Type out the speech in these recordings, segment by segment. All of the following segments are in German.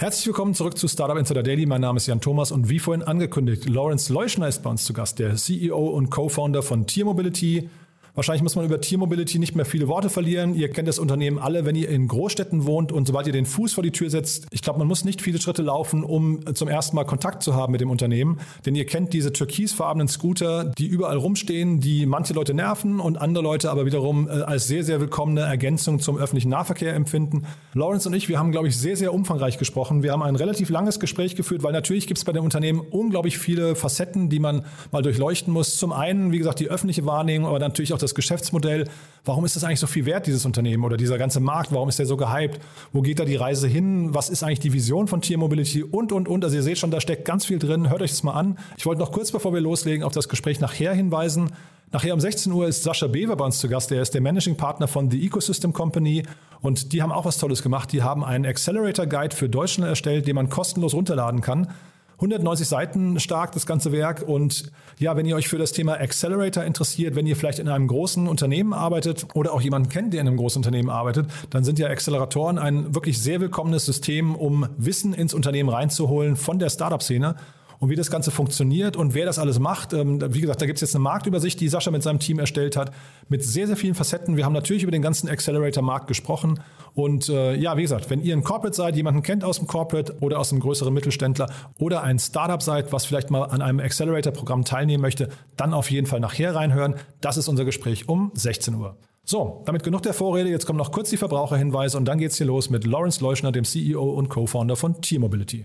Herzlich willkommen zurück zu Startup Insider Daily. Mein Name ist Jan Thomas und wie vorhin angekündigt, Lawrence Leuschner ist bei uns zu Gast, der CEO und Co-Founder von Tier Mobility, Wahrscheinlich muss man über Tiermobility nicht mehr viele Worte verlieren. Ihr kennt das Unternehmen alle, wenn ihr in Großstädten wohnt und sobald ihr den Fuß vor die Tür setzt. Ich glaube, man muss nicht viele Schritte laufen, um zum ersten Mal Kontakt zu haben mit dem Unternehmen. Denn ihr kennt diese türkisfarbenen Scooter, die überall rumstehen, die manche Leute nerven und andere Leute aber wiederum äh, als sehr, sehr willkommene Ergänzung zum öffentlichen Nahverkehr empfinden. Lawrence und ich, wir haben, glaube ich, sehr, sehr umfangreich gesprochen. Wir haben ein relativ langes Gespräch geführt, weil natürlich gibt es bei dem Unternehmen unglaublich viele Facetten, die man mal durchleuchten muss. Zum einen, wie gesagt, die öffentliche Wahrnehmung, aber natürlich auch das Geschäftsmodell. Warum ist das eigentlich so viel wert, dieses Unternehmen oder dieser ganze Markt? Warum ist der so gehypt? Wo geht da die Reise hin? Was ist eigentlich die Vision von Tier Mobility? Und, und, und. Also ihr seht schon, da steckt ganz viel drin. Hört euch das mal an. Ich wollte noch kurz, bevor wir loslegen, auf das Gespräch nachher hinweisen. Nachher um 16 Uhr ist Sascha Bever bei uns zu Gast. Der ist der Managing Partner von The Ecosystem Company. Und die haben auch was Tolles gemacht. Die haben einen Accelerator Guide für Deutschland erstellt, den man kostenlos runterladen kann. 190 Seiten stark, das ganze Werk. Und ja, wenn ihr euch für das Thema Accelerator interessiert, wenn ihr vielleicht in einem großen Unternehmen arbeitet oder auch jemanden kennt, der in einem großen Unternehmen arbeitet, dann sind ja Acceleratoren ein wirklich sehr willkommenes System, um Wissen ins Unternehmen reinzuholen von der Startup-Szene und wie das Ganze funktioniert und wer das alles macht. Ähm, wie gesagt, da gibt es jetzt eine Marktübersicht, die Sascha mit seinem Team erstellt hat, mit sehr, sehr vielen Facetten. Wir haben natürlich über den ganzen Accelerator-Markt gesprochen. Und äh, ja, wie gesagt, wenn ihr ein Corporate seid, jemanden kennt aus dem Corporate oder aus einem größeren Mittelständler oder ein Startup seid, was vielleicht mal an einem Accelerator-Programm teilnehmen möchte, dann auf jeden Fall nachher reinhören. Das ist unser Gespräch um 16 Uhr. So, damit genug der Vorrede. Jetzt kommen noch kurz die Verbraucherhinweise und dann geht's hier los mit Lawrence Leuschner, dem CEO und Co-Founder von T-Mobility.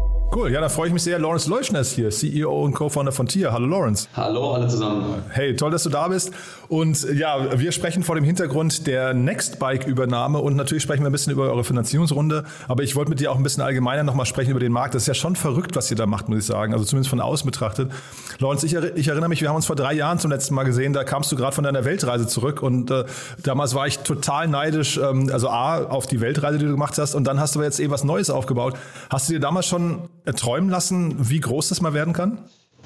Cool, ja, da freue ich mich sehr. Lawrence Leuschner ist hier, CEO und Co-Founder von Tier. Hallo Lawrence. Hallo alle zusammen. Hey, toll, dass du da bist. Und ja, wir sprechen vor dem Hintergrund der Nextbike-Übernahme und natürlich sprechen wir ein bisschen über eure Finanzierungsrunde. Aber ich wollte mit dir auch ein bisschen allgemeiner nochmal sprechen über den Markt. Das ist ja schon verrückt, was ihr da macht, muss ich sagen. Also zumindest von außen betrachtet. Lawrence, ich, ich erinnere mich, wir haben uns vor drei Jahren zum letzten Mal gesehen. Da kamst du gerade von deiner Weltreise zurück und äh, damals war ich total neidisch. Ähm, also A, auf die Weltreise, die du gemacht hast und dann hast du aber jetzt eh was Neues aufgebaut. Hast du dir damals schon träumen lassen, wie groß das mal werden kann?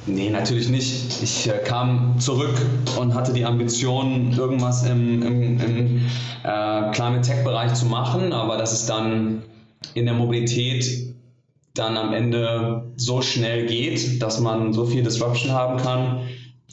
Nee, natürlich nicht. Ich äh, kam zurück und hatte die Ambition, irgendwas im, im, im äh, Climate Tech-Bereich zu machen, aber dass es dann in der Mobilität dann am Ende so schnell geht, dass man so viel Disruption haben kann,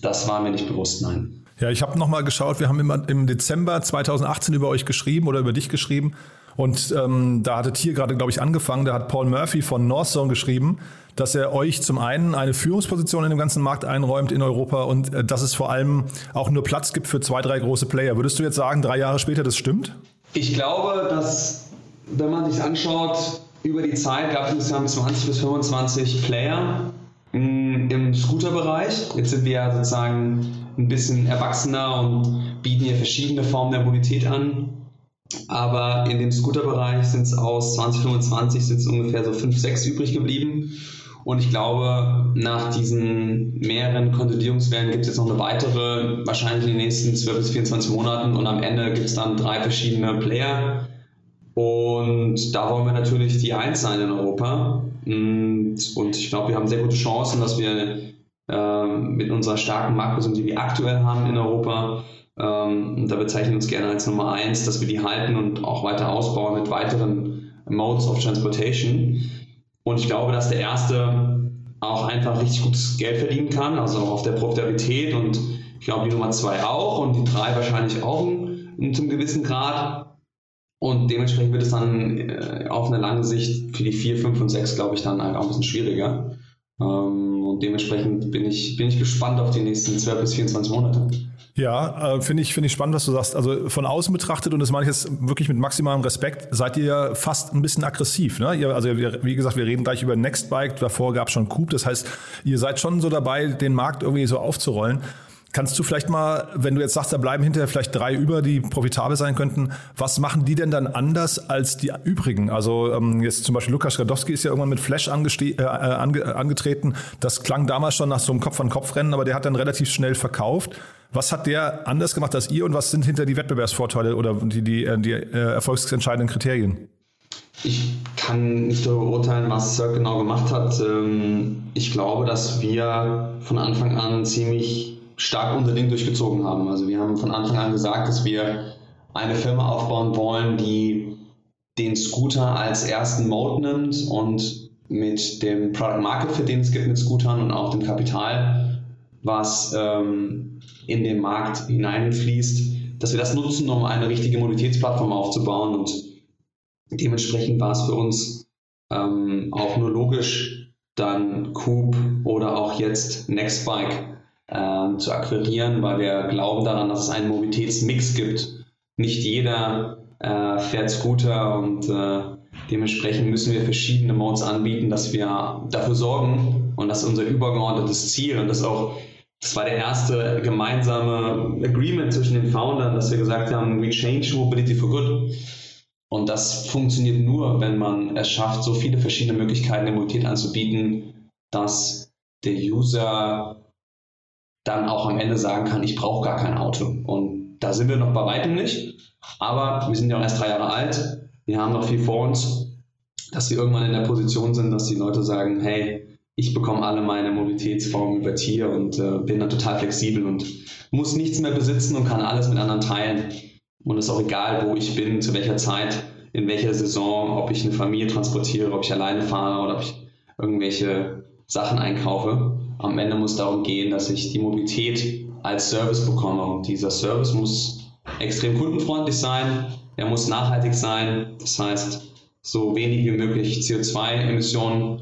das war mir nicht bewusst, nein. Ja, ich habe nochmal geschaut, wir haben im, im Dezember 2018 über euch geschrieben oder über dich geschrieben und ähm, da hatte Tier gerade, glaube ich, angefangen. Da hat Paul Murphy von Northzone geschrieben, dass er euch zum einen eine Führungsposition in dem ganzen Markt einräumt in Europa und äh, dass es vor allem auch nur Platz gibt für zwei, drei große Player. Würdest du jetzt sagen, drei Jahre später, das stimmt? Ich glaube, dass, wenn man sich anschaut, über die Zeit gab es insgesamt 20 bis 25 Player mm, im Scooter-Bereich. Jetzt sind wir ja sozusagen ein bisschen erwachsener und bieten hier verschiedene Formen der Mobilität an. Aber in dem Scooter-Bereich sind es aus 2025 sind ungefähr so 5, 6 übrig geblieben. Und ich glaube, nach diesen mehreren Konsolidierungswellen gibt es jetzt noch eine weitere, wahrscheinlich in den nächsten 12 bis 24 Monaten. Und am Ende gibt es dann drei verschiedene Player. Und da wollen wir natürlich die Eins sein in Europa. Und, und ich glaube, wir haben sehr gute Chancen, dass wir äh, mit unserer starken Marktposition, die wir aktuell haben in Europa, ähm, da bezeichnen wir uns gerne als Nummer eins, dass wir die halten und auch weiter ausbauen mit weiteren Modes of Transportation. Und ich glaube, dass der erste auch einfach richtig gutes Geld verdienen kann, also auch auf der Profitabilität und ich glaube die Nummer zwei auch und die drei wahrscheinlich auch in, zum gewissen Grad. Und dementsprechend wird es dann äh, auf eine lange Sicht für die 4, 5 und 6, glaube ich, dann halt auch ein bisschen schwieriger. Ähm, und dementsprechend bin ich, bin ich gespannt auf die nächsten 12 bis 24 Monate. Ja, äh, finde ich, finde ich spannend, was du sagst. Also von außen betrachtet, und das meine ich jetzt wirklich mit maximalem Respekt, seid ihr fast ein bisschen aggressiv. Ne? Ihr, also wir, wie gesagt, wir reden gleich über Nextbike, davor gab es schon Coop. Das heißt, ihr seid schon so dabei, den Markt irgendwie so aufzurollen. Kannst du vielleicht mal, wenn du jetzt sagst, da bleiben hinterher vielleicht drei über, die profitabel sein könnten, was machen die denn dann anders als die übrigen? Also ähm, jetzt zum Beispiel Lukas Radowski ist ja irgendwann mit Flash äh, äh, ange angetreten. Das klang damals schon nach so einem Kopf-an-Kopf-Rennen, aber der hat dann relativ schnell verkauft. Was hat der anders gemacht als ihr und was sind hinter die Wettbewerbsvorteile oder die, die, äh, die äh, erfolgsentscheidenden Kriterien? Ich kann nicht darüber urteilen, was Cirque genau gemacht hat. Ähm, ich glaube, dass wir von Anfang an ziemlich stark unser Ding durchgezogen haben. Also wir haben von Anfang an gesagt, dass wir eine Firma aufbauen wollen, die den Scooter als ersten Mode nimmt und mit dem Product Market Fit, den es gibt mit Scootern und auch dem Kapital, was ähm, in den Markt hineinfließt, dass wir das nutzen, um eine richtige Mobilitätsplattform aufzubauen und dementsprechend war es für uns ähm, auch nur logisch, dann Coop oder auch jetzt Nextbike äh, zu akquirieren, weil wir glauben daran, dass es einen Mobilitätsmix gibt. Nicht jeder äh, fährt Scooter und äh, dementsprechend müssen wir verschiedene Modes anbieten, dass wir dafür sorgen und das ist unser übergeordnetes Ziel und das auch das war der erste gemeinsame Agreement zwischen den Foundern, dass wir gesagt haben, we change mobility for good. Und das funktioniert nur, wenn man es schafft, so viele verschiedene Möglichkeiten der Mobilität anzubieten, dass der User dann auch am Ende sagen kann, ich brauche gar kein Auto. Und da sind wir noch bei weitem nicht. Aber wir sind ja auch erst drei Jahre alt. Wir haben noch viel vor uns, dass wir irgendwann in der Position sind, dass die Leute sagen, hey, ich bekomme alle meine Mobilitätsformen über Tier und äh, bin dann total flexibel und muss nichts mehr besitzen und kann alles mit anderen teilen. Und es ist auch egal, wo ich bin, zu welcher Zeit, in welcher Saison, ob ich eine Familie transportiere, ob ich alleine fahre oder ob ich irgendwelche Sachen einkaufe. Am Ende muss darum gehen, dass ich die Mobilität als Service bekomme. Und dieser Service muss extrem kundenfreundlich sein, er muss nachhaltig sein, das heißt, so wenig wie möglich CO2-Emissionen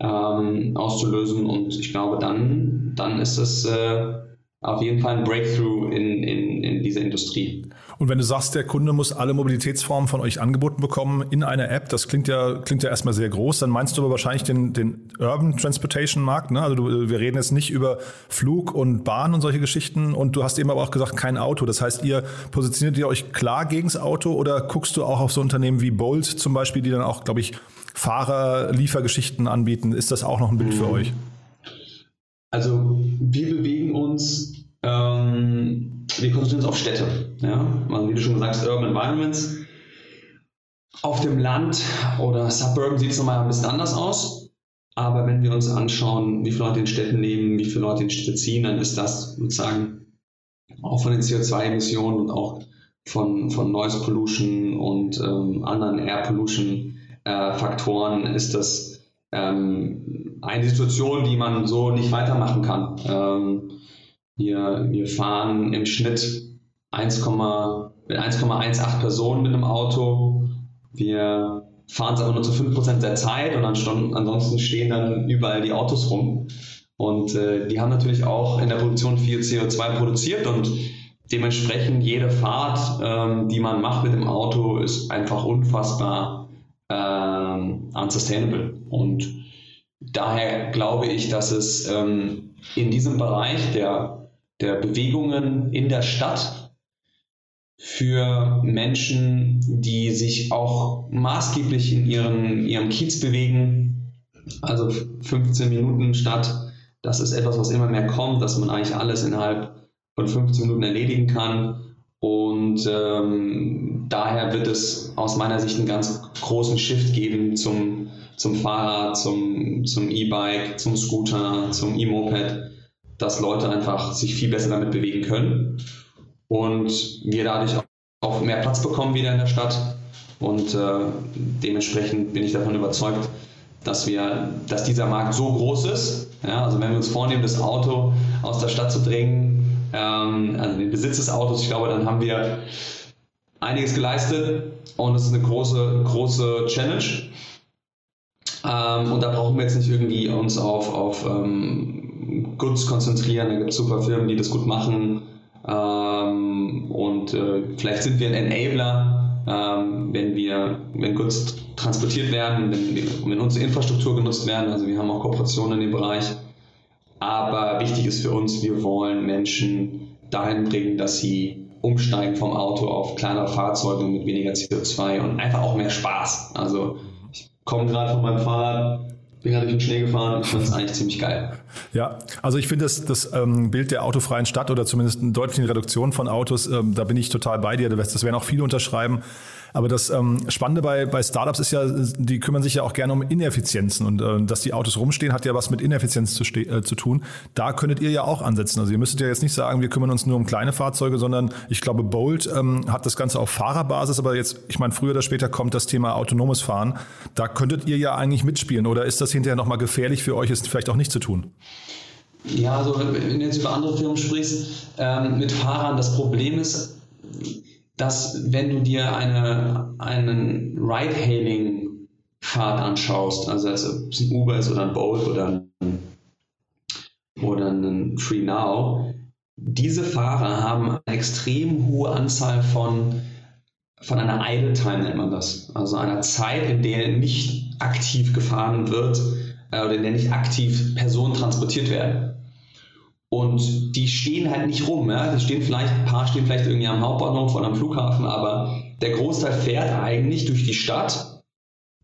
ähm, auszulösen. Und ich glaube, dann, dann ist es äh, auf jeden Fall ein Breakthrough in, in, in dieser Industrie. Und wenn du sagst, der Kunde muss alle Mobilitätsformen von euch angeboten bekommen in einer App, das klingt ja, klingt ja erstmal sehr groß, dann meinst du aber wahrscheinlich den, den Urban Transportation Markt. Ne? Also du, wir reden jetzt nicht über Flug und Bahn und solche Geschichten. Und du hast eben aber auch gesagt, kein Auto. Das heißt, ihr positioniert ihr euch klar gegens Auto oder guckst du auch auf so Unternehmen wie Bolt zum Beispiel, die dann auch, glaube ich, Fahrer-Liefergeschichten anbieten? Ist das auch noch ein Bild für mhm. euch? Also wir bewegen uns ähm wir konzentrieren uns auf Städte. Ja? Also wie du schon gesagt hast, Urban Environments. Auf dem Land oder Suburban sieht es nochmal ein bisschen anders aus. Aber wenn wir uns anschauen, wie viele Leute in Städten leben, wie viele Leute in Städte ziehen, dann ist das sozusagen auch von den CO2-Emissionen und auch von, von Noise Pollution und ähm, anderen Air Pollution äh, Faktoren ist das ähm, eine Situation, die man so nicht weitermachen kann. Ähm, wir, wir fahren im Schnitt 1,18 Personen mit einem Auto. Wir fahren es aber nur zu 5% der Zeit und ansonsten stehen dann überall die Autos rum. Und äh, die haben natürlich auch in der Produktion viel CO2 produziert und dementsprechend jede Fahrt, ähm, die man macht mit dem Auto, ist einfach unfassbar ähm, unsustainable. Und daher glaube ich, dass es ähm, in diesem Bereich der der Bewegungen in der Stadt für Menschen, die sich auch maßgeblich in ihren, ihrem Kiez bewegen. Also 15 Minuten Stadt, das ist etwas, was immer mehr kommt, dass man eigentlich alles innerhalb von 15 Minuten erledigen kann. Und ähm, daher wird es aus meiner Sicht einen ganz großen Shift geben zum, zum Fahrrad, zum, zum E-Bike, zum Scooter, zum E-Moped dass Leute einfach sich viel besser damit bewegen können und wir dadurch auch mehr Platz bekommen wieder in der Stadt Und äh, dementsprechend bin ich davon überzeugt, dass, wir, dass dieser Markt so groß ist. Ja, also wenn wir uns vornehmen, das Auto aus der Stadt zu drängen, ähm, also den Besitz des Autos, ich glaube, dann haben wir einiges geleistet und das ist eine große, große Challenge. Ähm, und da brauchen wir jetzt nicht irgendwie uns auf, auf ähm, Goods konzentrieren. Da gibt es super Firmen, die das gut machen. Ähm, und äh, vielleicht sind wir ein Enabler, ähm, wenn wir, wenn Goods transportiert werden, wenn, wenn unsere Infrastruktur genutzt werden. Also wir haben auch Kooperationen in dem Bereich. Aber wichtig ist für uns, wir wollen Menschen dahin bringen, dass sie umsteigen vom Auto auf kleinere Fahrzeuge mit weniger CO2 und einfach auch mehr Spaß. Also ich komme gerade von meinem Fahrrad, bin gerade durch den Schnee gefahren. Ich finde es eigentlich ziemlich geil. Ja, also ich finde das, das ähm, Bild der autofreien Stadt oder zumindest eine deutliche Reduktion von Autos, ähm, da bin ich total bei dir. Das werden auch viele unterschreiben. Aber das ähm, Spannende bei, bei Startups ist ja, die kümmern sich ja auch gerne um Ineffizienzen und äh, dass die Autos rumstehen, hat ja was mit Ineffizienz zu, äh, zu tun. Da könntet ihr ja auch ansetzen. Also ihr müsstet ja jetzt nicht sagen, wir kümmern uns nur um kleine Fahrzeuge, sondern ich glaube, Bolt ähm, hat das Ganze auf Fahrerbasis, aber jetzt, ich meine, früher oder später kommt das Thema autonomes Fahren. Da könntet ihr ja eigentlich mitspielen oder ist das hinterher nochmal gefährlich für euch, ist vielleicht auch nicht zu tun? Ja, also wenn du jetzt über andere Firmen sprichst, ähm, mit Fahrern, das Problem ist, dass wenn du dir eine, einen Ride-Hailing-Fahrt anschaust, also ob es ein Uber ist oder ein Bolt oder ein, oder ein Free Now, diese Fahrer haben eine extrem hohe Anzahl von, von einer Idle Time, nennt man das. Also einer Zeit, in der nicht aktiv gefahren wird äh, oder in der nicht aktiv Personen transportiert werden. Und die stehen halt nicht rum. Ja? Die stehen vielleicht, ein paar stehen vielleicht irgendwie am Hauptbahnhof oder am Flughafen, aber der Großteil fährt eigentlich durch die Stadt,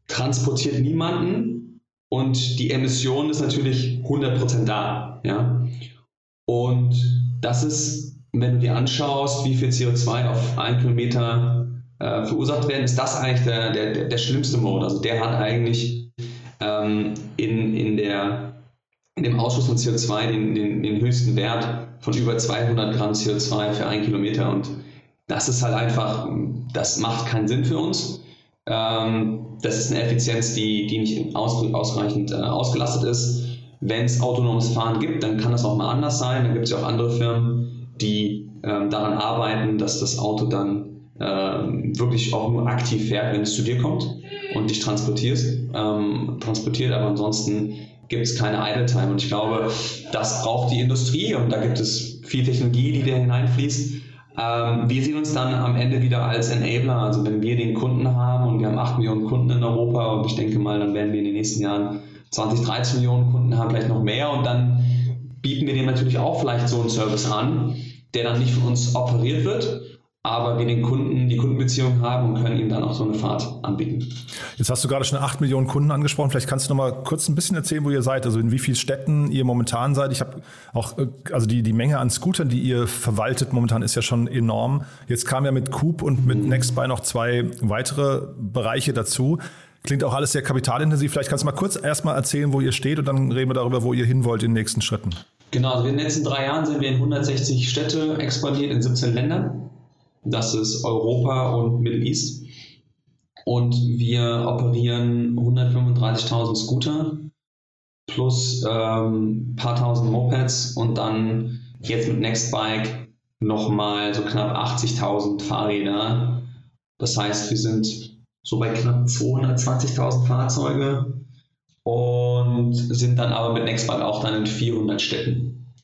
transportiert niemanden und die Emission ist natürlich 100% da. Ja? Und das ist, wenn du dir anschaust, wie viel CO2 auf einen Kilometer äh, verursacht werden, ist das eigentlich der, der, der schlimmste Mode. Also der hat eigentlich ähm, in, in der in dem Ausstoß von CO2 den, den, den höchsten Wert von über 200 Gramm CO2 für einen Kilometer. Und das ist halt einfach, das macht keinen Sinn für uns. Ähm, das ist eine Effizienz, die, die nicht ausreichend äh, ausgelastet ist. Wenn es autonomes Fahren gibt, dann kann das auch mal anders sein. Dann gibt es ja auch andere Firmen, die ähm, daran arbeiten, dass das Auto dann ähm, wirklich auch nur aktiv fährt, wenn es zu dir kommt und dich transportierst, ähm, transportiert. Aber ansonsten gibt es keine Idle Time. Und ich glaube, das braucht die Industrie und da gibt es viel Technologie, die da hineinfließt. Ähm, wir sehen uns dann am Ende wieder als Enabler. Also wenn wir den Kunden haben und wir haben 8 Millionen Kunden in Europa und ich denke mal, dann werden wir in den nächsten Jahren 20, 30 Millionen Kunden haben, vielleicht noch mehr und dann bieten wir denen natürlich auch vielleicht so einen Service an, der dann nicht von uns operiert wird, aber wir den Kunden die Kundenbeziehung haben und können ihm dann auch so eine Fahrt anbieten. Jetzt hast du gerade schon 8 Millionen Kunden angesprochen. Vielleicht kannst du noch mal kurz ein bisschen erzählen, wo ihr seid, also in wie vielen Städten ihr momentan seid. Ich habe auch, äh, also die, die Menge an Scootern, die ihr verwaltet momentan ist ja schon enorm. Jetzt kam ja mit Coop und mit mhm. Nextbuy noch zwei weitere Bereiche dazu. Klingt auch alles sehr kapitalintensiv. Vielleicht kannst du mal kurz erstmal erzählen, wo ihr steht und dann reden wir darüber, wo ihr hin wollt in den nächsten Schritten. Genau, also in den letzten drei Jahren sind wir in 160 Städte expandiert in 17 Ländern. Das ist Europa und Middle East. Und wir operieren 135.000 Scooter plus ähm, paar tausend Mopeds und dann jetzt mit Nextbike nochmal so knapp 80.000 Fahrräder. Das heißt, wir sind so bei knapp 220.000 Fahrzeuge und sind dann aber mit Nextbike auch dann in 400 Städten.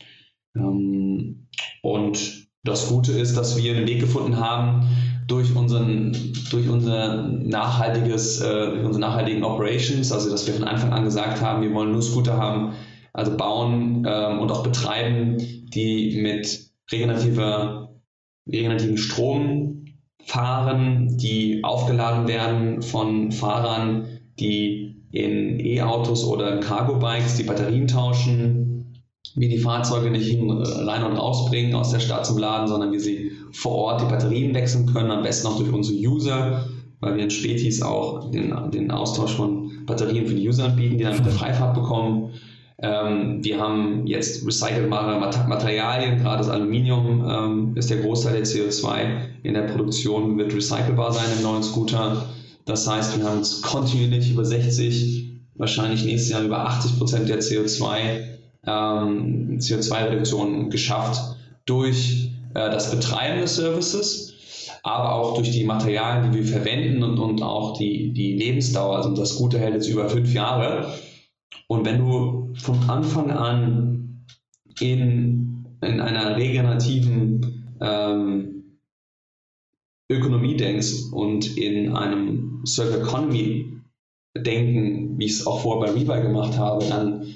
Ähm, und das Gute ist, dass wir einen Weg gefunden haben, durch, unseren, durch unser nachhaltiges, äh, unsere nachhaltigen Operations, also dass wir von Anfang an gesagt haben, wir wollen nur Scooter haben, also bauen ähm, und auch betreiben, die mit regenerativer, regenerativen Strom fahren, die aufgeladen werden von Fahrern, die in E-Autos oder Cargo-Bikes die Batterien tauschen, wir die Fahrzeuge nicht hin, äh, rein und rausbringen aus der Stadt zum Laden, sondern wir sie vor Ort die Batterien wechseln können, am besten auch durch unsere User, weil wir in Spätis auch den, den Austausch von Batterien für die User anbieten, die dann mit der Freifahrt bekommen. Ähm, wir haben jetzt recycelbare Materialien, gerade das Aluminium ähm, ist der Großteil der CO2 in der Produktion, wird recycelbar sein im neuen Scooter. Das heißt, wir haben uns kontinuierlich über 60, wahrscheinlich nächstes Jahr über 80 Prozent der CO2, ähm, CO2-Reduktion geschafft durch äh, das Betreiben des Services, aber auch durch die Materialien, die wir verwenden und, und auch die, die Lebensdauer. Also das Gute hält jetzt über fünf Jahre. Und wenn du von Anfang an in, in einer regenerativen ähm, Ökonomie denkst und in einem Circle Economy denken, wie ich es auch vorher bei Rebuy gemacht habe, dann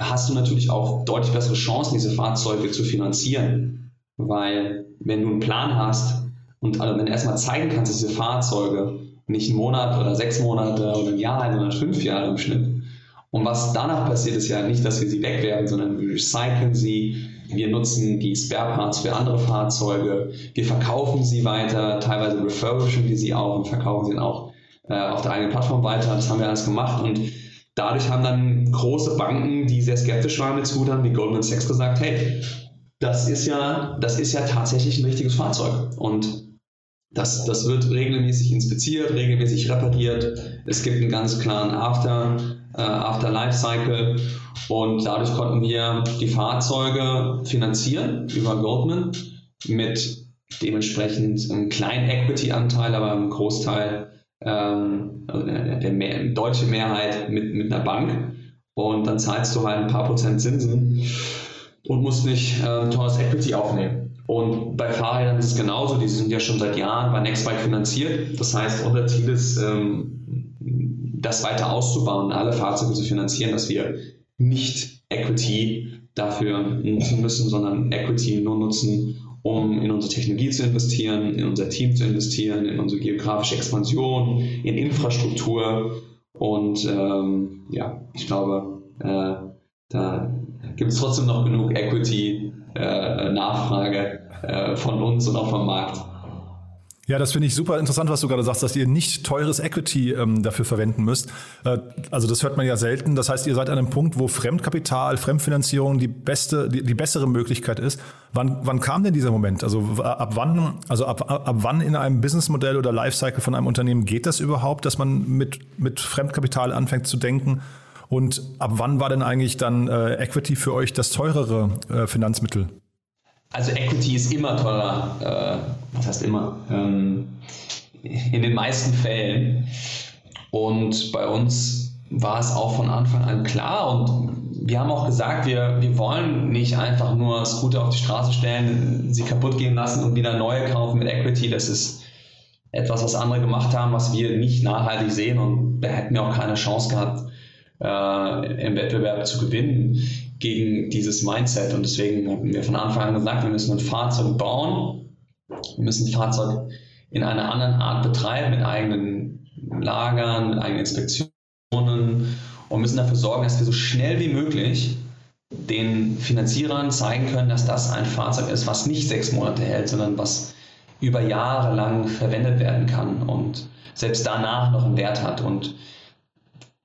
hast du natürlich auch deutlich bessere Chancen, diese Fahrzeuge zu finanzieren. Weil wenn du einen Plan hast und also wenn du erstmal zeigen kannst, dass diese Fahrzeuge nicht einen Monat oder sechs Monate oder ein Jahr, sondern fünf Jahre im Schnitt. Und was danach passiert, ist ja nicht, dass wir sie wegwerfen, sondern wir recyceln sie, wir nutzen die Spare Parts für andere Fahrzeuge, wir verkaufen sie weiter, teilweise refurbischen wir sie auch und verkaufen sie dann auch äh, auf der eigenen Plattform weiter. Das haben wir alles gemacht und dadurch haben dann große Banken, die sehr skeptisch waren mit Scootern, wie Goldman Sachs, gesagt, hey, das ist ja, das ist ja tatsächlich ein richtiges Fahrzeug. Und das, das wird regelmäßig inspiziert, regelmäßig repariert. Es gibt einen ganz klaren After, äh, After Life Cycle und dadurch konnten wir die Fahrzeuge finanzieren über Goldman mit dementsprechend einem kleinen Equity-Anteil, aber einem Großteil ähm, also der, der mehr, deutsche Mehrheit mit, mit einer Bank und dann zahlst du halt ein paar Prozent Zinsen und musst nicht äh, teures Equity aufnehmen. Und bei Fahrrädern ist es genauso, die sind ja schon seit Jahren bei Nextbike finanziert. Das heißt, unser Ziel ist, ähm, das weiter auszubauen, alle Fahrzeuge zu finanzieren, dass wir nicht Equity dafür nutzen müssen, sondern Equity nur nutzen, um in unsere Technologie zu investieren, in unser Team zu investieren, in unsere geografische Expansion, in Infrastruktur. Und ähm, ja, ich glaube, äh, da gibt es trotzdem noch genug Equity-Nachfrage äh, äh, von uns und auch vom Markt. Ja, das finde ich super interessant, was du gerade sagst, dass ihr nicht teures Equity ähm, dafür verwenden müsst. Äh, also das hört man ja selten. Das heißt, ihr seid an einem Punkt, wo Fremdkapital, Fremdfinanzierung die beste, die, die bessere Möglichkeit ist. Wann, wann kam denn dieser Moment? Also ab wann, also ab, ab wann in einem Businessmodell oder Lifecycle von einem Unternehmen geht das überhaupt, dass man mit, mit Fremdkapital anfängt zu denken? Und ab wann war denn eigentlich dann äh, Equity für euch das teurere äh, Finanzmittel? Also Equity ist immer teurer, äh, was heißt immer, ähm, in den meisten Fällen. Und bei uns war es auch von Anfang an klar und wir haben auch gesagt, wir, wir wollen nicht einfach nur Scooter auf die Straße stellen, sie kaputt gehen lassen und wieder neue kaufen mit Equity. Das ist etwas, was andere gemacht haben, was wir nicht nachhaltig sehen und da hätten wir auch keine Chance gehabt, äh, im Wettbewerb zu gewinnen gegen dieses Mindset. Und deswegen haben wir von Anfang an gesagt, wir müssen ein Fahrzeug bauen, wir müssen ein Fahrzeug in einer anderen Art betreiben, mit eigenen Lagern, mit eigenen Inspektionen und müssen dafür sorgen, dass wir so schnell wie möglich den Finanzierern zeigen können, dass das ein Fahrzeug ist, was nicht sechs Monate hält, sondern was über Jahre lang verwendet werden kann und selbst danach noch einen Wert hat. Und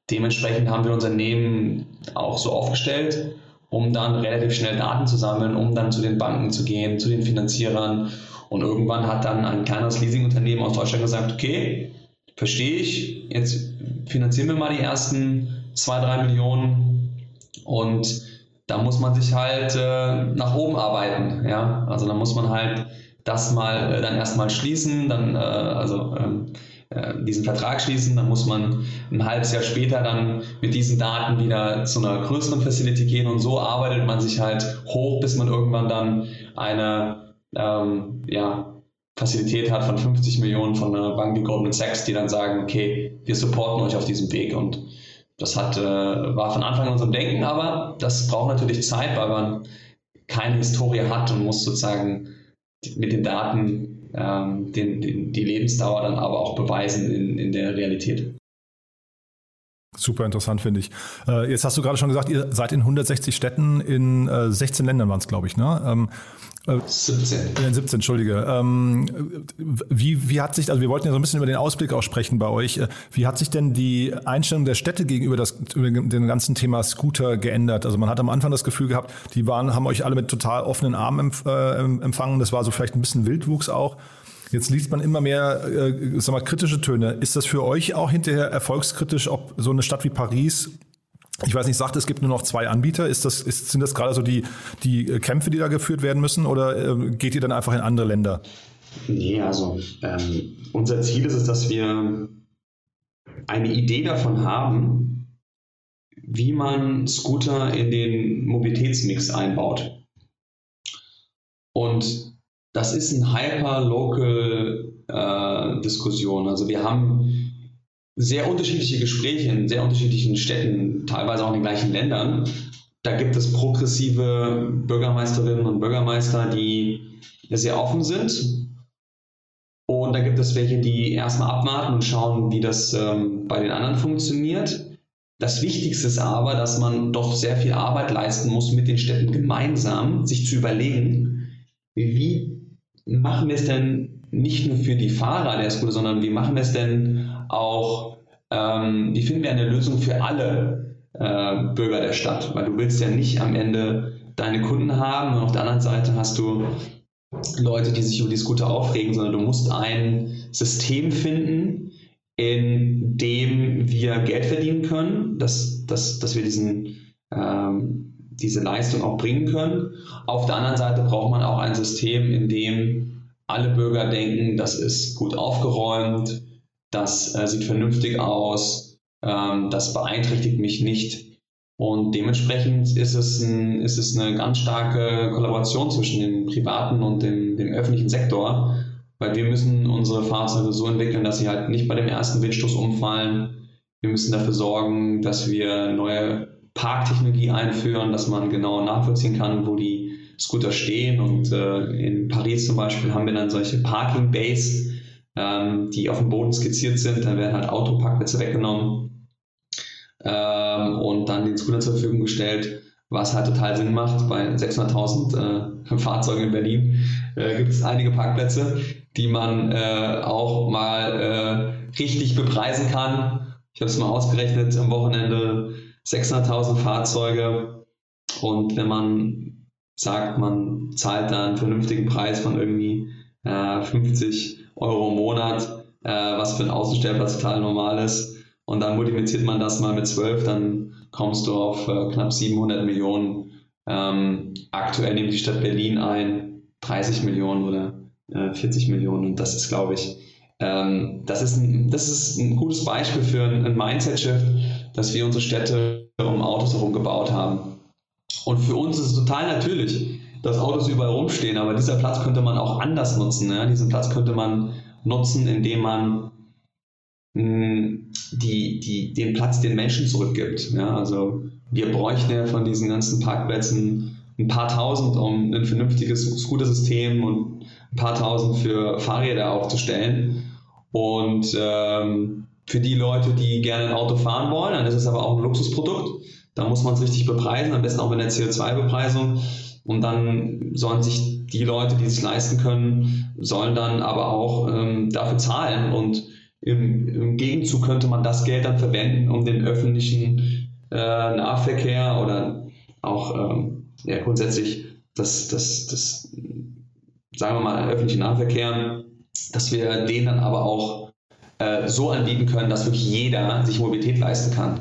dementsprechend haben wir unser Unternehmen auch so aufgestellt, um dann relativ schnell Daten zu sammeln, um dann zu den Banken zu gehen, zu den Finanzierern. Und irgendwann hat dann ein kleines Leasingunternehmen aus Deutschland gesagt, okay, verstehe ich, jetzt finanzieren wir mal die ersten zwei, drei Millionen und da muss man sich halt äh, nach oben arbeiten. Ja? Also da muss man halt das mal äh, dann erstmal schließen, dann äh, also ähm, äh, diesen Vertrag schließen, dann muss man ein halbes Jahr später dann mit diesen Daten wieder zu einer größeren Facility gehen und so arbeitet man sich halt hoch, bis man irgendwann dann eine ähm, ja, Facilität hat von 50 Millionen von einer Bank wie Goldman Sachs, die dann sagen, okay, wir supporten euch auf diesem Weg. Und das hat, äh, war von Anfang an unserem Denken, aber das braucht natürlich Zeit, weil man keine Historie hat und muss sozusagen mit den Daten ähm, den, den, die Lebensdauer dann aber auch beweisen in, in der Realität. Super interessant, finde ich. Äh, jetzt hast du gerade schon gesagt, ihr seid in 160 Städten in äh, 16 Ländern waren es, glaube ich. Ne? Ähm, 17. Äh, 17, Entschuldige. Ähm, wie, wie hat sich, also wir wollten ja so ein bisschen über den Ausblick auch sprechen bei euch. Äh, wie hat sich denn die Einstellung der Städte gegenüber das, über den ganzen Thema Scooter geändert? Also man hat am Anfang das Gefühl gehabt, die waren, haben euch alle mit total offenen Armen äh, empfangen. Das war so vielleicht ein bisschen Wildwuchs auch. Jetzt liest man immer mehr äh, sag mal, kritische Töne. Ist das für euch auch hinterher erfolgskritisch, ob so eine Stadt wie Paris ich weiß nicht, sagt, es gibt nur noch zwei Anbieter. Ist das, ist, sind das gerade so die, die Kämpfe, die da geführt werden müssen oder äh, geht ihr dann einfach in andere Länder? Nee, also ähm, unser Ziel ist es, dass wir eine Idee davon haben, wie man Scooter in den Mobilitätsmix einbaut. Und das ist eine Hyper-Local-Diskussion. Äh, also wir haben sehr unterschiedliche Gespräche in sehr unterschiedlichen Städten, teilweise auch in den gleichen Ländern. Da gibt es progressive Bürgermeisterinnen und Bürgermeister, die sehr offen sind. Und da gibt es welche, die erstmal abwarten und schauen, wie das ähm, bei den anderen funktioniert. Das Wichtigste ist aber, dass man doch sehr viel Arbeit leisten muss, mit den Städten gemeinsam sich zu überlegen, wie machen wir es denn nicht nur für die Fahrer der Scooter, sondern wie machen wir es denn auch, ähm, wie finden wir eine Lösung für alle äh, Bürger der Stadt? Weil du willst ja nicht am Ende deine Kunden haben und auf der anderen Seite hast du Leute, die sich über die Scooter aufregen, sondern du musst ein System finden, in dem wir Geld verdienen können, dass, dass, dass wir diesen, ähm, diese Leistung auch bringen können. Auf der anderen Seite braucht man auch ein System, in dem alle Bürger denken, das ist gut aufgeräumt, das äh, sieht vernünftig aus, ähm, das beeinträchtigt mich nicht. Und dementsprechend ist es, ein, ist es eine ganz starke Kollaboration zwischen dem privaten und dem, dem öffentlichen Sektor, weil wir müssen unsere Fahrzeuge so entwickeln, dass sie halt nicht bei dem ersten Windstoß umfallen. Wir müssen dafür sorgen, dass wir neue Parktechnologie einführen, dass man genau nachvollziehen kann, wo die Scooter stehen. Und äh, in Paris zum Beispiel haben wir dann solche Parking Bays, ähm, die auf dem Boden skizziert sind. Dann werden halt Autoparkplätze weggenommen ähm, und dann den Scooter zur Verfügung gestellt, was halt total Sinn macht. Bei 600.000 äh, Fahrzeugen in Berlin äh, gibt es einige Parkplätze, die man äh, auch mal äh, richtig bepreisen kann. Ich habe es mal ausgerechnet am Wochenende 600.000 Fahrzeuge und wenn man sagt, man zahlt da einen vernünftigen Preis von irgendwie 50 äh, Euro im Monat, äh, was für einen Außenstellplatz total normal ist, und dann multipliziert man das mal mit 12, dann kommst du auf äh, knapp 700 Millionen. Ähm, aktuell nimmt die Stadt Berlin ein 30 Millionen oder äh, 40 Millionen. Und das ist, glaube ich, ähm, das, ist ein, das ist ein gutes Beispiel für ein, ein Mindset-Shift, dass wir unsere Städte um Autos herum gebaut haben. Und für uns ist es total natürlich, dass Autos überall rumstehen, aber dieser Platz könnte man auch anders nutzen. Ja? Diesen Platz könnte man nutzen, indem man die, die, den Platz den Menschen zurückgibt. Ja, also wir bräuchten ja von diesen ganzen Parkplätzen ein paar tausend, um ein vernünftiges Scooter-System und ein paar tausend für Fahrräder aufzustellen. Und ähm, für die Leute, die gerne ein Auto fahren wollen, dann ist es aber auch ein Luxusprodukt. Da muss man es richtig bepreisen, am besten auch mit der CO2-Bepreisung. Und dann sollen sich die Leute, die es leisten können, sollen dann aber auch ähm, dafür zahlen. Und im, Im, Gegenzug könnte man das Geld dann verwenden, um den öffentlichen äh, Nahverkehr oder auch ähm, ja, grundsätzlich das, das, das, sagen wir mal, öffentlichen Nahverkehr, dass wir den dann aber auch äh, so anbieten können, dass wirklich jeder sich Mobilität leisten kann.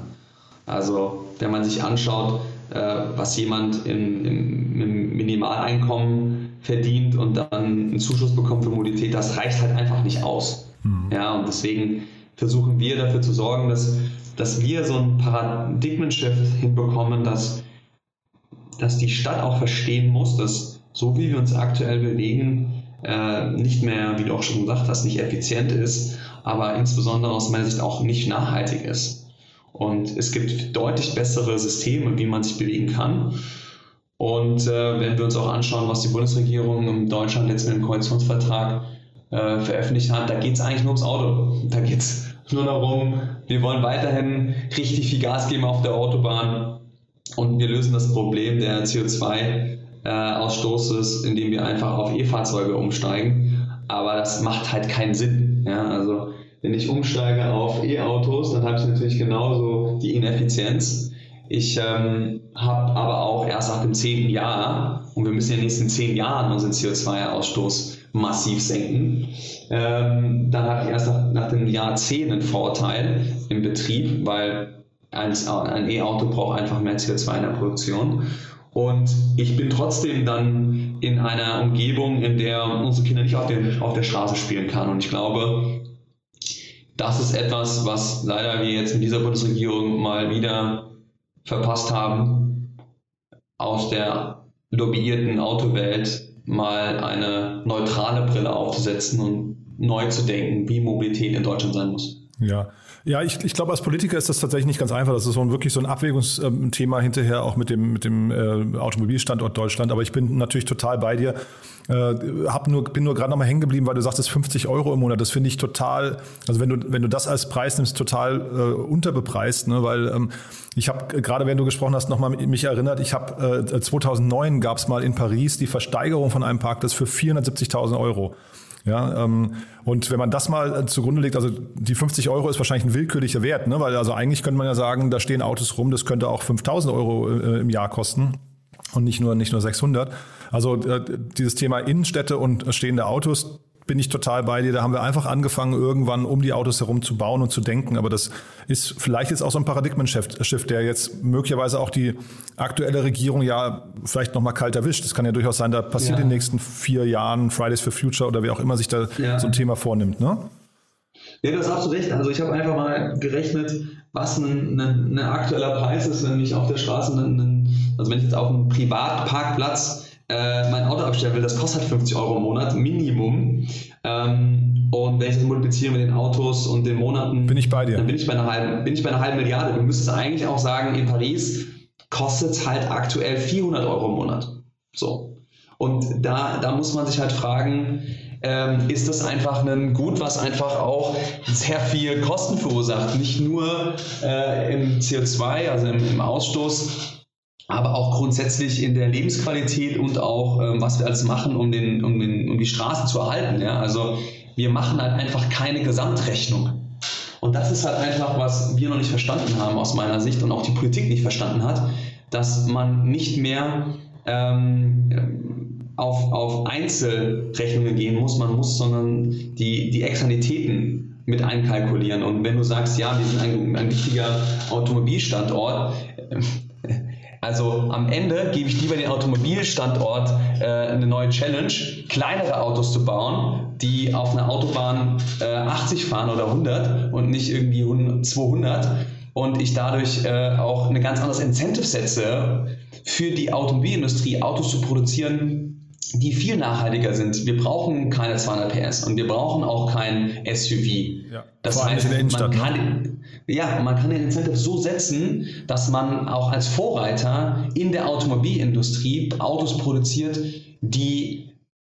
Also wenn man sich anschaut, äh, was jemand in, im, im Minimaleinkommen verdient und dann einen Zuschuss bekommt für Mobilität, das reicht halt einfach nicht aus. Mhm. Ja, und deswegen versuchen wir dafür zu sorgen, dass, dass wir so einen Paradigmen-Shift hinbekommen, dass, dass die Stadt auch verstehen muss, dass so wie wir uns aktuell bewegen, äh, nicht mehr, wie du auch schon gesagt hast, nicht effizient ist, aber insbesondere aus meiner Sicht auch nicht nachhaltig ist. Und es gibt deutlich bessere Systeme, wie man sich bewegen kann. Und äh, wenn wir uns auch anschauen, was die Bundesregierung in Deutschland jetzt mit dem Koalitionsvertrag äh, veröffentlicht hat, da geht es eigentlich nur ums Auto. Da geht es nur darum, wir wollen weiterhin richtig viel Gas geben auf der Autobahn und wir lösen das Problem der CO2-Ausstoßes, äh, indem wir einfach auf E-Fahrzeuge umsteigen. Aber das macht halt keinen Sinn. Ja? Also wenn ich umsteige auf E-Autos, dann habe ich natürlich genauso die Ineffizienz. Ich ähm, habe aber auch erst nach dem zehnten Jahr, und wir müssen ja in den nächsten zehn Jahren unseren CO2-Ausstoß massiv senken. Ähm, dann hatte ich erst nach, nach dem Jahr 10 einen Vorteil im Betrieb, weil ein, ein E-Auto braucht einfach mehr CO2 in der Produktion. Und ich bin trotzdem dann in einer Umgebung, in der unsere Kinder nicht auf, den, auf der Straße spielen kann. Und ich glaube, das ist etwas, was leider wir jetzt mit dieser Bundesregierung mal wieder verpasst haben, aus der lobbyierten Autowelt mal eine neutrale Brille aufzusetzen und neu zu denken, wie Mobilität in Deutschland sein muss. Ja, ja, ich, ich glaube, als Politiker ist das tatsächlich nicht ganz einfach. Das ist so ein, wirklich so ein Abwägungsthema hinterher auch mit dem, mit dem äh, Automobilstandort Deutschland. Aber ich bin natürlich total bei dir. Äh, hab nur, bin nur gerade noch mal hängen geblieben, weil du sagst, es 50 Euro im Monat. Das finde ich total, also wenn du, wenn du das als Preis nimmst, total äh, unterbepreist, ne? weil ähm, ich habe gerade, wenn du gesprochen hast, noch mal mich erinnert, ich habe äh, 2009 gab es mal in Paris die Versteigerung von einem Park, das für 470.000 Euro. Ja, ähm, und wenn man das mal äh, zugrunde legt, also die 50 Euro ist wahrscheinlich ein willkürlicher Wert, ne? weil also eigentlich könnte man ja sagen, da stehen Autos rum, das könnte auch 5000 Euro äh, im Jahr kosten und nicht nur, nicht nur 600. Also äh, dieses Thema Innenstädte und stehende Autos, bin ich total bei dir. Da haben wir einfach angefangen, irgendwann um die Autos herum zu bauen und zu denken. Aber das ist vielleicht jetzt auch so ein Paradigmen-Shift, der jetzt möglicherweise auch die aktuelle Regierung ja vielleicht nochmal kalt erwischt. Das kann ja durchaus sein, da passiert ja. in den nächsten vier Jahren Fridays for Future oder wer auch immer sich da ja. so ein Thema vornimmt. Ne? Ja, das hast du recht. Also ich habe einfach mal gerechnet, was ein, ein, ein, aktueller Preis ist, wenn ich auf der Straße, ein, also wenn ich jetzt auf einem Privatparkplatz äh, mein Auto abstellen will, das kostet 50 Euro im Monat, Minimum. Ähm, und wenn ich das multipliziere mit den Autos und den Monaten, bin ich bei dir. Dann bin ich bei einer halben, bin ich bei einer halben Milliarde. Du müsstest eigentlich auch sagen, in Paris kostet es halt aktuell 400 Euro im Monat. So. Und da, da muss man sich halt fragen, ähm, ist das einfach ein Gut, was einfach auch sehr viel Kosten verursacht. Nicht nur äh, im CO2, also im, im Ausstoß, aber auch grundsätzlich in der Lebensqualität und auch, ähm, was wir alles machen, um, den, um, den, um die Straße zu erhalten. Ja? Also wir machen halt einfach keine Gesamtrechnung. Und das ist halt einfach, was wir noch nicht verstanden haben aus meiner Sicht und auch die Politik nicht verstanden hat, dass man nicht mehr ähm, auf, auf Einzelrechnungen gehen muss, man muss, sondern die, die Externalitäten mit einkalkulieren. Und wenn du sagst, ja, wir sind ein, ein wichtiger Automobilstandort, also am Ende gebe ich lieber den Automobilstandort äh, eine neue Challenge, kleinere Autos zu bauen, die auf einer Autobahn äh, 80 fahren oder 100 und nicht irgendwie 200 und ich dadurch äh, auch eine ganz anderes Incentive setze für die Automobilindustrie, Autos zu produzieren, die viel nachhaltiger sind. Wir brauchen keine 200 PS und wir brauchen auch kein SUV. Ja, das heißt, man kann, ne? ja, man kann den Incentive so setzen, dass man auch als Vorreiter in der Automobilindustrie Autos produziert, die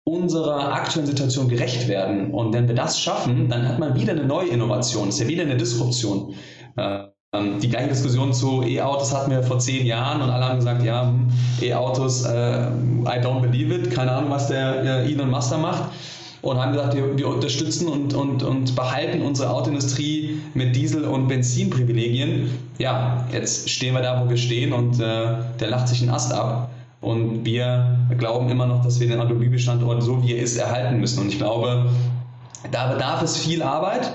unserer aktuellen Situation gerecht werden. Und wenn wir das schaffen, dann hat man wieder eine neue Innovation, ist ja wieder eine Disruption. Äh, ähm, die gleiche Diskussion zu E-Autos hatten wir vor zehn Jahren und alle haben gesagt, ja, hm, E-Autos, äh, I don't believe it, keine Ahnung, was der äh, Elon Musk da macht. Und haben gesagt, wir, wir unterstützen und, und, und behalten unsere Autoindustrie mit Diesel- und Benzinprivilegien. Ja, jetzt stehen wir da, wo wir stehen und äh, der lacht sich einen Ast ab. Und wir glauben immer noch, dass wir den Automobilstandort so wie er ist erhalten müssen. Und ich glaube, da bedarf es viel Arbeit.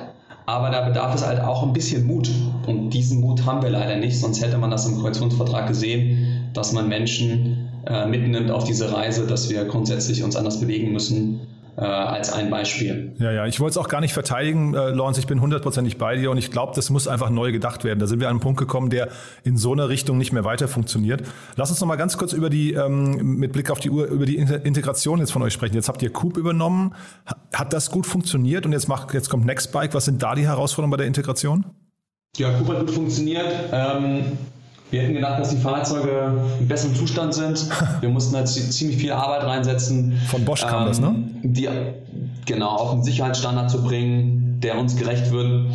Aber da bedarf es halt auch ein bisschen Mut. Und diesen Mut haben wir leider nicht, sonst hätte man das im Koalitionsvertrag gesehen, dass man Menschen äh, mitnimmt auf diese Reise, dass wir grundsätzlich uns anders bewegen müssen äh, als ein Beispiel. Ja, ja, ich wollte es auch gar nicht verteidigen, äh, Lawrence, ich bin hundertprozentig bei dir und ich glaube, das muss einfach neu gedacht werden. Da sind wir an einen Punkt gekommen, der in so einer Richtung nicht mehr weiter funktioniert. Lass uns noch mal ganz kurz über die, ähm, mit Blick auf die Uhr, über die Integration jetzt von euch sprechen. Jetzt habt ihr Coop übernommen. Hat das gut funktioniert und jetzt, macht, jetzt kommt Nextbike. Was sind da die Herausforderungen bei der Integration? Ja, Coop hat gut funktioniert. Ähm wir hätten gedacht, dass die Fahrzeuge in besserem Zustand sind. Wir mussten da ziemlich viel Arbeit reinsetzen. Von Bosch kam ähm, das, ne? Die, genau, auf einen Sicherheitsstandard zu bringen, der uns gerecht wird.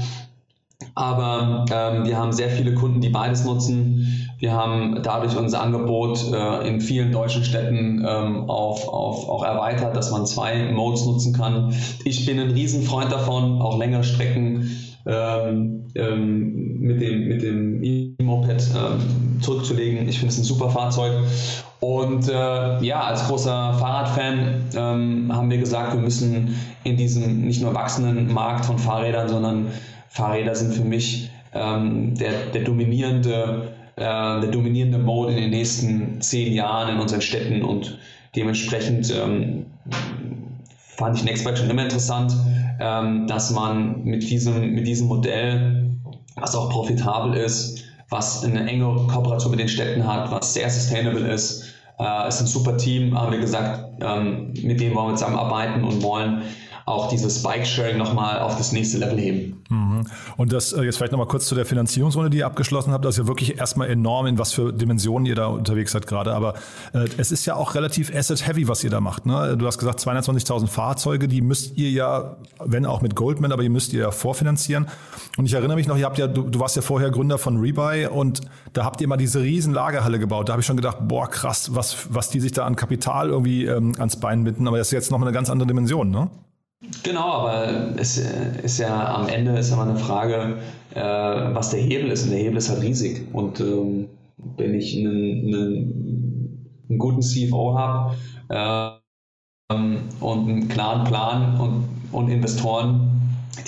Aber ähm, wir haben sehr viele Kunden, die beides nutzen. Wir haben dadurch unser Angebot äh, in vielen deutschen Städten ähm, auf, auf, auch erweitert, dass man zwei Modes nutzen kann. Ich bin ein Riesenfreund davon, auch längere Strecken ähm, ähm, mit dem, mit dem E-Moped ähm, zurückzulegen. Ich finde es ein super Fahrzeug. Und äh, ja, als großer Fahrradfan ähm, haben wir gesagt, wir müssen in diesem nicht nur wachsenden Markt von Fahrrädern, sondern Fahrräder sind für mich ähm, der, der dominierende äh, der dominierende Mode in den nächsten zehn Jahren in unseren Städten und dementsprechend ähm, fand ich Nextbike schon immer interessant, dass man mit diesem, mit diesem Modell, was auch profitabel ist, was eine enge Kooperation mit den Städten hat, was sehr sustainable ist, äh, ist ein super Team, haben wir gesagt, ähm, mit dem wollen wir zusammenarbeiten und wollen auch dieses Bike-Sharing nochmal auf das nächste Level heben. Mhm. Und das äh, jetzt vielleicht nochmal kurz zu der Finanzierungsrunde, die ihr abgeschlossen habt. Das ist ja wirklich erstmal enorm, in was für Dimensionen ihr da unterwegs seid gerade. Aber äh, es ist ja auch relativ asset-heavy, was ihr da macht. Ne? Du hast gesagt, 220.000 Fahrzeuge, die müsst ihr ja, wenn auch mit Goldman, aber die müsst ihr ja vorfinanzieren. Und ich erinnere mich noch, ihr habt ja, du, du warst ja vorher Gründer von Rebuy und da habt ihr mal diese riesen Lagerhalle gebaut. Da habe ich schon gedacht, boah, krass, was, was die sich da an Kapital irgendwie ähm, ans Bein binden. Aber das ist jetzt noch eine ganz andere Dimension, ne? Genau, aber es ist ja am Ende ist immer eine Frage, äh, was der Hebel ist. Und der Hebel ist halt riesig. Und ähm, wenn ich einen, einen, einen guten CFO habe äh, und einen klaren Plan und, und Investoren,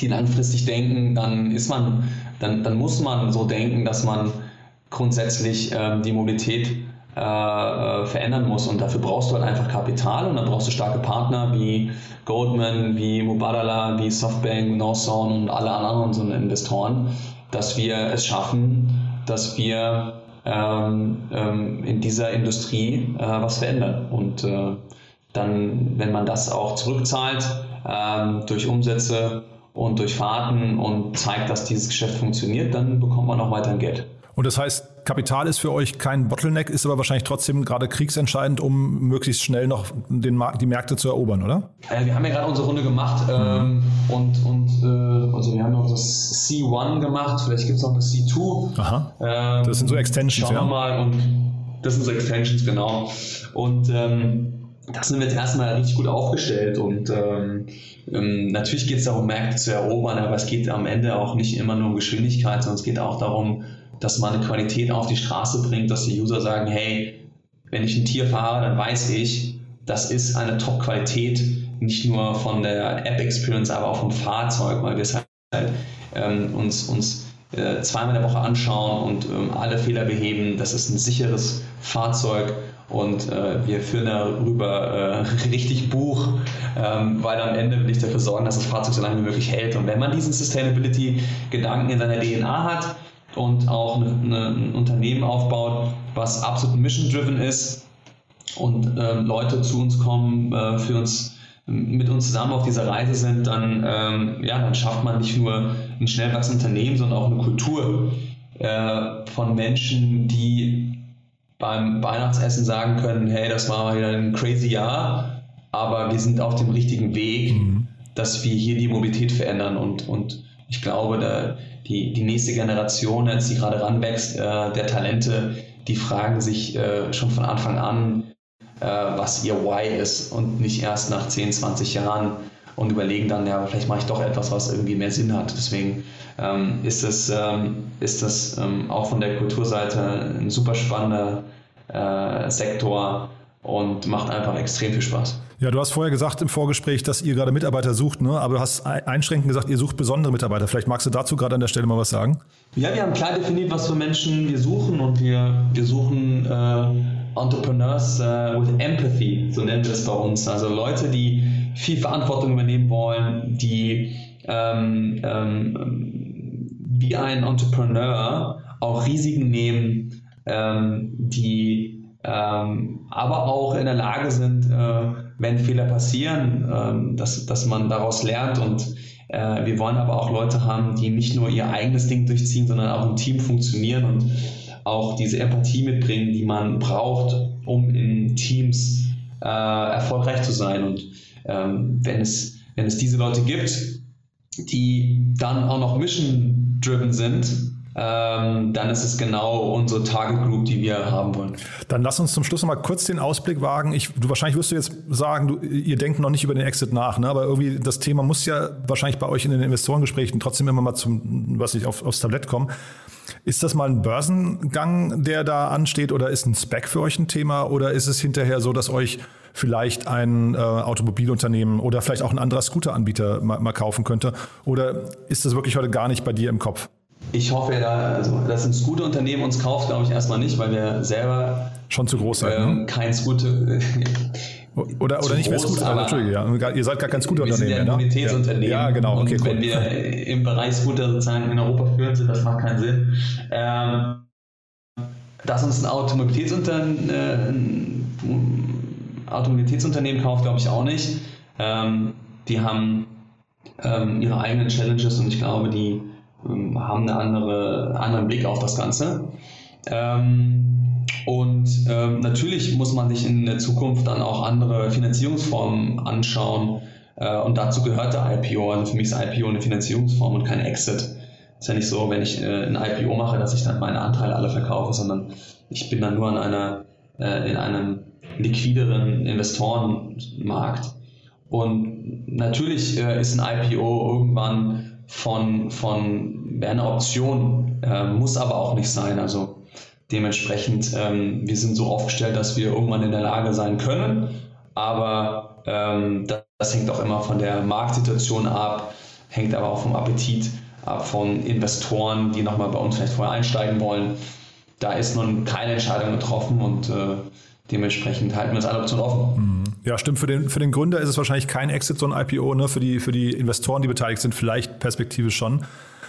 die langfristig denken, dann ist man, dann, dann muss man so denken, dass man grundsätzlich ähm, die Mobilität äh, äh, verändern muss. Und dafür brauchst du halt einfach Kapital und dann brauchst du starke Partner wie Goldman, wie Mubadala, wie Softbank, Northzone und alle anderen so Investoren, dass wir es schaffen, dass wir ähm, ähm, in dieser Industrie äh, was verändern. Und äh, dann, wenn man das auch zurückzahlt ähm, durch Umsätze und durch Fahrten und zeigt, dass dieses Geschäft funktioniert, dann bekommt man auch weiterhin Geld. Und das heißt, Kapital ist für euch kein Bottleneck, ist aber wahrscheinlich trotzdem gerade kriegsentscheidend, um möglichst schnell noch den Markt, die Märkte zu erobern, oder? Äh, wir haben ja gerade unsere Runde gemacht ähm, und, und äh, also wir haben noch das C1 gemacht, vielleicht gibt es noch das C2. Aha. Ähm, das sind so Extensions, schauen wir ja. mal und das sind so Extensions, genau. Und ähm, das sind wir jetzt erstmal richtig gut aufgestellt und ähm, ähm, natürlich geht es darum, Märkte zu erobern, aber es geht am Ende auch nicht immer nur um Geschwindigkeit, sondern es geht auch darum, dass man eine Qualität auf die Straße bringt, dass die User sagen, hey, wenn ich ein Tier fahre, dann weiß ich, das ist eine Top-Qualität, nicht nur von der App-Experience, aber auch vom Fahrzeug, weil wir es halt ähm, uns, uns äh, zweimal in der Woche anschauen und ähm, alle Fehler beheben. Das ist ein sicheres Fahrzeug und äh, wir führen darüber äh, richtig Buch, ähm, weil am Ende will ich dafür sorgen, dass das Fahrzeug so lange wie möglich hält. Und wenn man diesen Sustainability-Gedanken in seiner DNA hat, und auch eine, eine, ein Unternehmen aufbaut, was absolut mission-driven ist und äh, Leute zu uns kommen, äh, für uns mit uns zusammen auf dieser Reise sind, dann, ähm, ja, dann schafft man nicht nur ein schnell wachsendes Unternehmen, sondern auch eine Kultur äh, von Menschen, die beim Weihnachtsessen sagen können, hey, das war wieder ein crazy Jahr, aber wir sind auf dem richtigen Weg, mhm. dass wir hier die Mobilität verändern und, und ich glaube, da, die, die nächste Generation, jetzt die gerade ranwächst, äh, der Talente, die fragen sich äh, schon von Anfang an, äh, was ihr Why ist und nicht erst nach 10, 20 Jahren und überlegen dann, ja, vielleicht mache ich doch etwas, was irgendwie mehr Sinn hat. Deswegen ähm, ist es ähm, ist das ähm, auch von der Kulturseite ein super spannender äh, Sektor und macht einfach extrem viel Spaß. Ja, du hast vorher gesagt im Vorgespräch, dass ihr gerade Mitarbeiter sucht, ne? aber du hast einschränkend gesagt, ihr sucht besondere Mitarbeiter. Vielleicht magst du dazu gerade an der Stelle mal was sagen? Ja, wir haben klar definiert, was für Menschen wir suchen und wir, wir suchen äh, Entrepreneurs äh, with Empathy, so nennen wir es bei uns. Also Leute, die viel Verantwortung übernehmen wollen, die ähm, ähm, wie ein Entrepreneur auch Risiken nehmen, ähm, die ähm, aber auch in der Lage sind, äh, wenn Fehler passieren, ähm, dass, dass man daraus lernt. Und äh, wir wollen aber auch Leute haben, die nicht nur ihr eigenes Ding durchziehen, sondern auch im Team funktionieren und auch diese Empathie mitbringen, die man braucht, um in Teams äh, erfolgreich zu sein. Und ähm, wenn, es, wenn es diese Leute gibt, die dann auch noch mission-driven sind, ähm, dann ist es genau unsere Target Group, die wir haben wollen. Dann lass uns zum Schluss noch mal kurz den Ausblick wagen. Ich, du wahrscheinlich wirst du jetzt sagen, du, ihr denkt noch nicht über den Exit nach, ne? aber irgendwie das Thema muss ja wahrscheinlich bei euch in den Investorengesprächen trotzdem immer mal zum, was ich auf, aufs Tablett kommen. Ist das mal ein Börsengang, der da ansteht oder ist ein Spec für euch ein Thema oder ist es hinterher so, dass euch vielleicht ein äh, Automobilunternehmen oder vielleicht auch ein anderer Scooteranbieter mal, mal kaufen könnte? Oder ist das wirklich heute gar nicht bei dir im Kopf? Ich hoffe, da, also, dass ein Scooter-Unternehmen uns kauft, glaube ich erstmal nicht, weil wir selber schon zu groß seid. Ähm, ne? Kein Scooter. Oder, oder nicht mehr Scooter, aber Entschuldige, ja. Ihr seid gar kein Scooter-Unternehmen. Wir sind ja ein ne? Mobilitätsunternehmen. Ja, genau. Okay, und wenn cool. wir im Bereich Scooter sozusagen in Europa führen sind, das macht keinen Sinn. Ähm, dass uns ein Automobilitätsunternehmen, äh, Automobilitätsunternehmen kauft, glaube ich auch nicht. Ähm, die haben ähm, ihre eigenen Challenges und ich glaube, die ähm, haben einen andere, anderen Blick auf das Ganze. Ähm, und ähm, natürlich muss man sich in der Zukunft dann auch andere Finanzierungsformen anschauen. Äh, und dazu gehört der IPO. Also für mich ist IPO eine Finanzierungsform und kein Exit. Ist ja nicht so, wenn ich äh, ein IPO mache, dass ich dann meine Anteile alle verkaufe, sondern ich bin dann nur an einer, äh, in einem liquideren Investorenmarkt. Und natürlich äh, ist ein IPO irgendwann von, von wäre eine Option, äh, muss aber auch nicht sein. Also Dementsprechend, ähm, wir sind so aufgestellt, dass wir irgendwann in der Lage sein können, aber ähm, das, das, hängt auch immer von der Marktsituation ab, hängt aber auch vom Appetit ab von Investoren, die nochmal bei uns vielleicht vorher einsteigen wollen. Da ist nun keine Entscheidung getroffen und äh, dementsprechend halten wir uns alle Optionen offen. Mhm. Ja, stimmt. Für den, für den Gründer ist es wahrscheinlich kein Exit, so ein IPO. Ne? Für, die, für die Investoren, die beteiligt sind, vielleicht perspektivisch schon.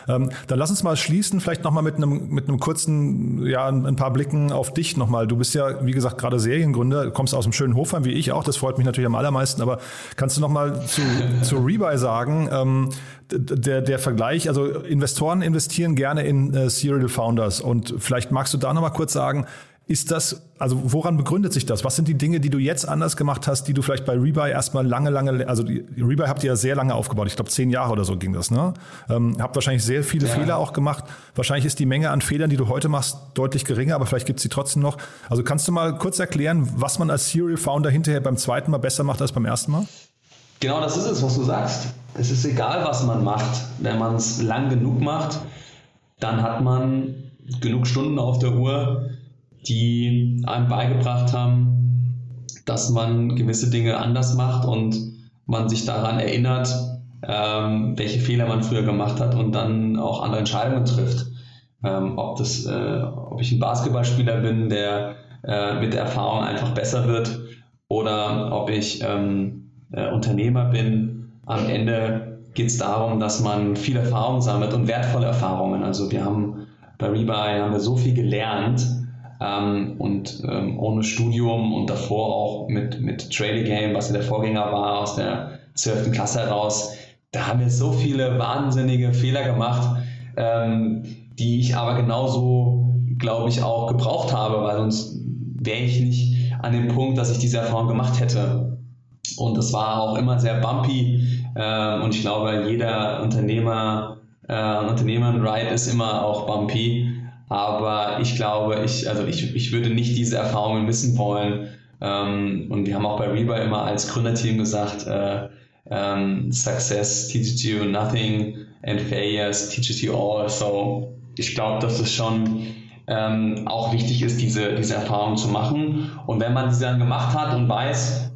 Ähm, dann lass uns mal schließen, vielleicht nochmal mit einem, mit einem kurzen, ja, ein paar Blicken auf dich nochmal. Du bist ja, wie gesagt, gerade Seriengründer, kommst aus einem schönen Hofheim wie ich auch, das freut mich natürlich am allermeisten, aber kannst du nochmal zu, zu Rebuy sagen, ähm, der, der Vergleich, also Investoren investieren gerne in äh, Serial Founders und vielleicht magst du da nochmal kurz sagen, ist das, also woran begründet sich das? Was sind die Dinge, die du jetzt anders gemacht hast, die du vielleicht bei Rebuy erstmal lange, lange, also die, Rebuy habt ihr ja sehr lange aufgebaut. Ich glaube, zehn Jahre oder so ging das, ne? Ähm, habt wahrscheinlich sehr viele ja. Fehler auch gemacht. Wahrscheinlich ist die Menge an Fehlern, die du heute machst, deutlich geringer, aber vielleicht gibt es sie trotzdem noch. Also kannst du mal kurz erklären, was man als Serial Founder hinterher beim zweiten Mal besser macht als beim ersten Mal? Genau das ist es, was du sagst. Es ist egal, was man macht. Wenn man es lang genug macht, dann hat man genug Stunden auf der Uhr, die einem beigebracht haben, dass man gewisse Dinge anders macht und man sich daran erinnert, ähm, welche Fehler man früher gemacht hat und dann auch andere Entscheidungen trifft. Ähm, ob, das, äh, ob ich ein Basketballspieler bin, der äh, mit der Erfahrung einfach besser wird oder ob ich ähm, äh, Unternehmer bin. Am Ende geht es darum, dass man viel Erfahrung sammelt und wertvolle Erfahrungen. Also wir haben bei Rebuy haben wir so viel gelernt, ähm, und ähm, ohne Studium und davor auch mit, mit Trade Game, was ja der Vorgänger war, aus der 12. Klasse heraus, da haben wir so viele wahnsinnige Fehler gemacht, ähm, die ich aber genauso, glaube ich, auch gebraucht habe, weil sonst wäre ich nicht an dem Punkt, dass ich diese Erfahrung gemacht hätte. Und es war auch immer sehr bumpy äh, und ich glaube, jeder Unternehmer, äh, Unternehmer-Ride ist immer auch bumpy. Aber ich glaube, ich, also ich, ich würde nicht diese Erfahrungen missen wollen. Ähm, und wir haben auch bei Reba immer als Gründerteam gesagt, äh, ähm, Success teaches you nothing and failures teaches you all. So, ich glaube, dass es schon ähm, auch wichtig ist, diese, diese Erfahrung zu machen. Und wenn man sie dann gemacht hat und weiß,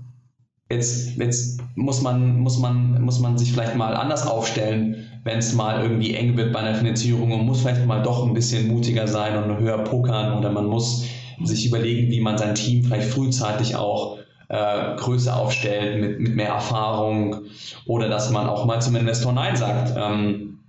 jetzt, jetzt muss, man, muss, man, muss man sich vielleicht mal anders aufstellen, wenn es mal irgendwie eng wird bei einer Finanzierung und muss vielleicht mal doch ein bisschen mutiger sein und höher pokern oder man muss sich überlegen, wie man sein Team vielleicht frühzeitig auch äh, größer aufstellt mit, mit mehr Erfahrung oder dass man auch mal zum Investor Nein sagt. Ähm,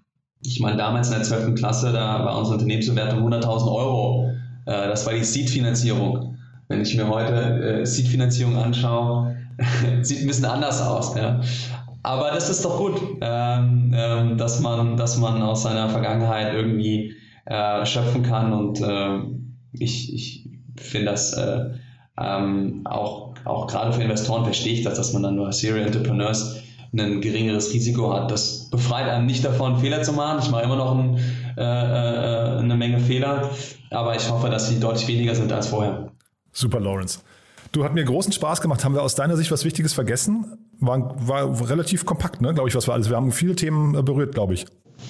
ich meine, damals in der 12. Klasse, da war unsere Unternehmensbewertung 100.000 Euro. Äh, das war die Seed-Finanzierung. Wenn ich mir heute äh, Seed-Finanzierung anschaue, sieht ein bisschen anders aus. Ja. Aber das ist doch gut, ähm, ähm, dass, man, dass man aus seiner Vergangenheit irgendwie äh, schöpfen kann. Und äh, ich, ich finde das äh, ähm, auch, auch gerade für Investoren verstehe ich das, dass man dann nur als Serial Entrepreneurs ein geringeres Risiko hat. Das befreit einen nicht davon, Fehler zu machen. Ich mache immer noch ein, äh, äh, eine Menge Fehler, aber ich hoffe, dass sie deutlich weniger sind als vorher. Super, Lawrence. Du hat mir großen Spaß gemacht. Haben wir aus deiner Sicht was Wichtiges vergessen? War, war relativ kompakt, ne? glaube ich, was wir alles. Wir haben viele Themen äh, berührt, glaube ich.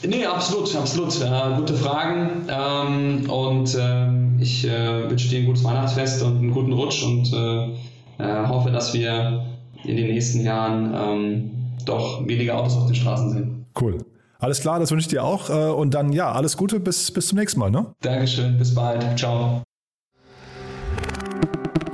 Nee, absolut, absolut. Äh, gute Fragen. Ähm, und äh, ich äh, wünsche dir ein gutes Weihnachtsfest und einen guten Rutsch und äh, äh, hoffe, dass wir in den nächsten Jahren ähm, doch weniger Autos auf den Straßen sehen. Cool. Alles klar, das wünsche ich dir auch. Und dann ja, alles Gute, bis, bis zum nächsten Mal. Ne? Dankeschön, bis bald. Ciao.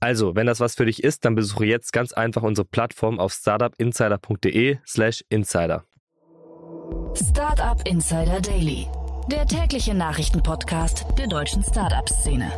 Also, wenn das was für dich ist, dann besuche jetzt ganz einfach unsere Plattform auf startupinsider.de/slash insider. Startup Insider Daily, der tägliche Nachrichtenpodcast der deutschen Startup-Szene.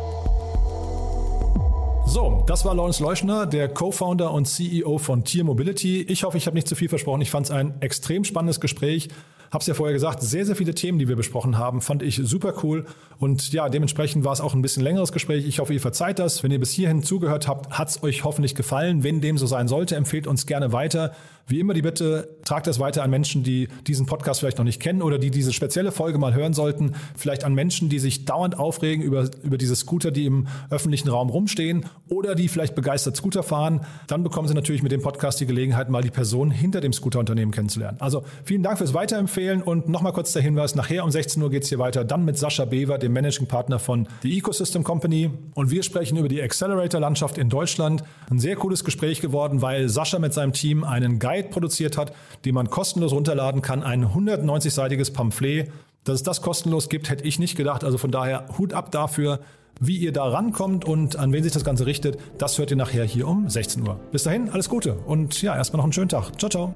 So, das war Lawrence Leuschner, der Co-Founder und CEO von Tier Mobility. Ich hoffe, ich habe nicht zu viel versprochen. Ich fand es ein extrem spannendes Gespräch. Hab's ja vorher gesagt, sehr, sehr viele Themen, die wir besprochen haben, fand ich super cool. Und ja, dementsprechend war es auch ein bisschen längeres Gespräch. Ich hoffe, ihr verzeiht das. Wenn ihr bis hierhin zugehört habt, hat's euch hoffentlich gefallen. Wenn dem so sein sollte, empfehlt uns gerne weiter. Wie immer die Bitte, tragt das weiter an Menschen, die diesen Podcast vielleicht noch nicht kennen oder die diese spezielle Folge mal hören sollten. Vielleicht an Menschen, die sich dauernd aufregen über, über diese Scooter, die im öffentlichen Raum rumstehen oder die vielleicht begeistert Scooter fahren. Dann bekommen sie natürlich mit dem Podcast die Gelegenheit, mal die Person hinter dem Scooterunternehmen kennenzulernen. Also vielen Dank fürs Weiterempfehlen und nochmal kurz der Hinweis, nachher um 16 Uhr geht's hier weiter, dann mit Sascha Bever, dem Managing Partner von The Ecosystem Company. Und wir sprechen über die Accelerator-Landschaft in Deutschland. Ein sehr cooles Gespräch geworden, weil Sascha mit seinem Team einen Guide produziert hat, den man kostenlos runterladen kann. Ein 190-seitiges Pamphlet. Dass es das kostenlos gibt, hätte ich nicht gedacht. Also von daher Hut ab dafür. Wie ihr da rankommt und an wen sich das Ganze richtet, das hört ihr nachher hier um 16 Uhr. Bis dahin, alles Gute und ja, erstmal noch einen schönen Tag. Ciao, ciao.